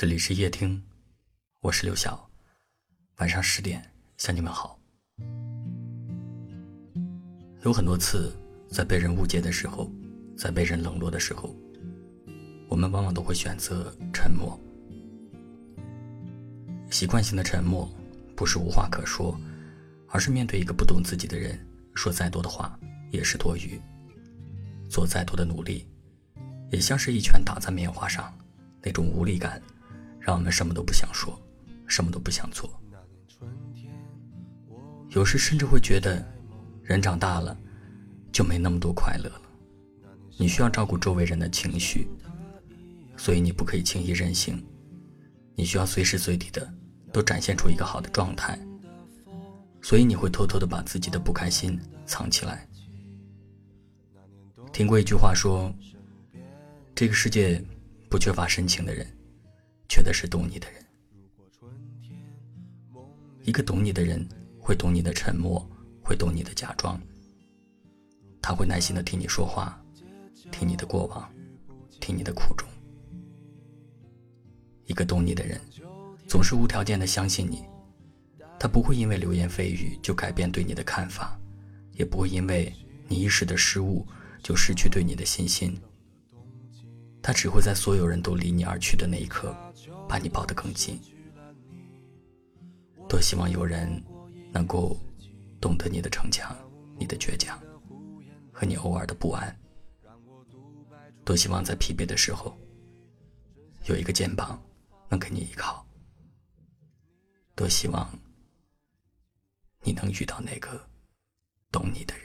这里是夜听，我是刘晓。晚上十点向你们好。有很多次，在被人误解的时候，在被人冷落的时候，我们往往都会选择沉默。习惯性的沉默，不是无话可说，而是面对一个不懂自己的人，说再多的话也是多余，做再多的努力，也像是一拳打在棉花上，那种无力感。让我们什么都不想说，什么都不想做。有时甚至会觉得，人长大了，就没那么多快乐了。你需要照顾周围人的情绪，所以你不可以轻易任性。你需要随时随地的都展现出一个好的状态，所以你会偷偷的把自己的不开心藏起来。听过一句话说，这个世界不缺乏深情的人。缺的是懂你的人。一个懂你的人，会懂你的沉默，会懂你的假装。他会耐心的听你说话，听你的过往，听你的苦衷。一个懂你的人，总是无条件的相信你。他不会因为流言蜚语就改变对你的看法，也不会因为你一时的失误就失去对你的信心。他只会在所有人都离你而去的那一刻，把你抱得更紧。多希望有人能够懂得你的逞强、你的倔强和你偶尔的不安。多希望在疲惫的时候，有一个肩膀能给你依靠。多希望你能遇到那个懂你的人。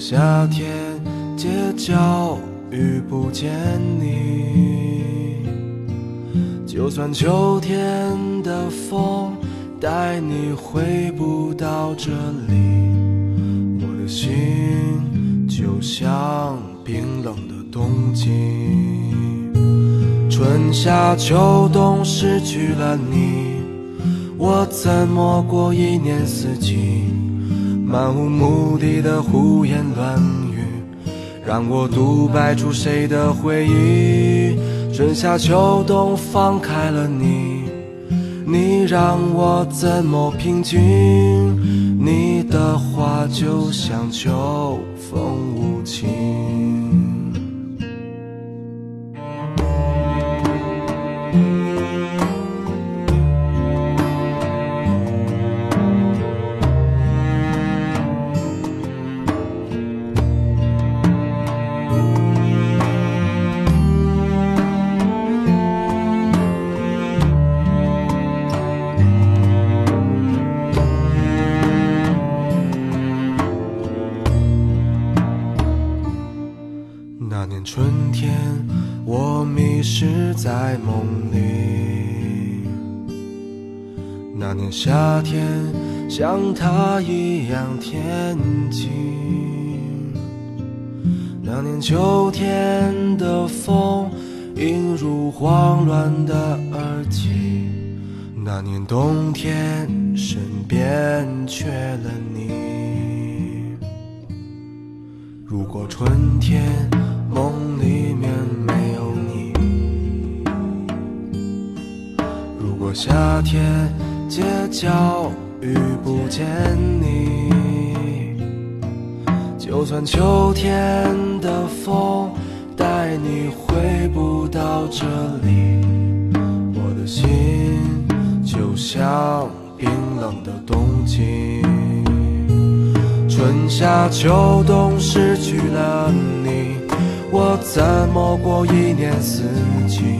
夏天街角遇不见你，就算秋天的风带你回不到这里，我的心就像冰冷的冬季。春夏秋冬失去了你。我怎么过一年四季？漫无目的的胡言乱语，让我独白出谁的回忆？春夏秋冬放开了你，你让我怎么平静？你的话就像秋风无情。迷失在梦里。那年夏天，像他一样天晴。那年秋天的风，映入慌乱的耳际。那年冬天，身边缺了你。如果春天。夏天街角遇不见你，就算秋天的风带你回不到这里，我的心就像冰冷的冬季。春夏秋冬失去了你，我怎么过一年四季？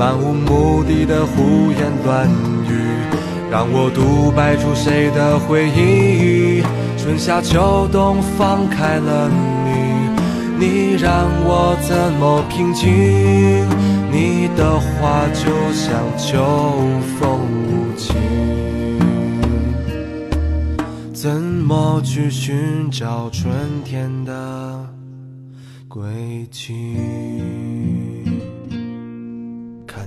漫无目的的胡言乱语，让我独白出谁的回忆？春夏秋冬放开了你，你让我怎么平静？你的话就像秋风无情。怎么去寻找春天的轨迹？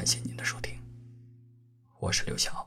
感谢您的收听，我是刘晓。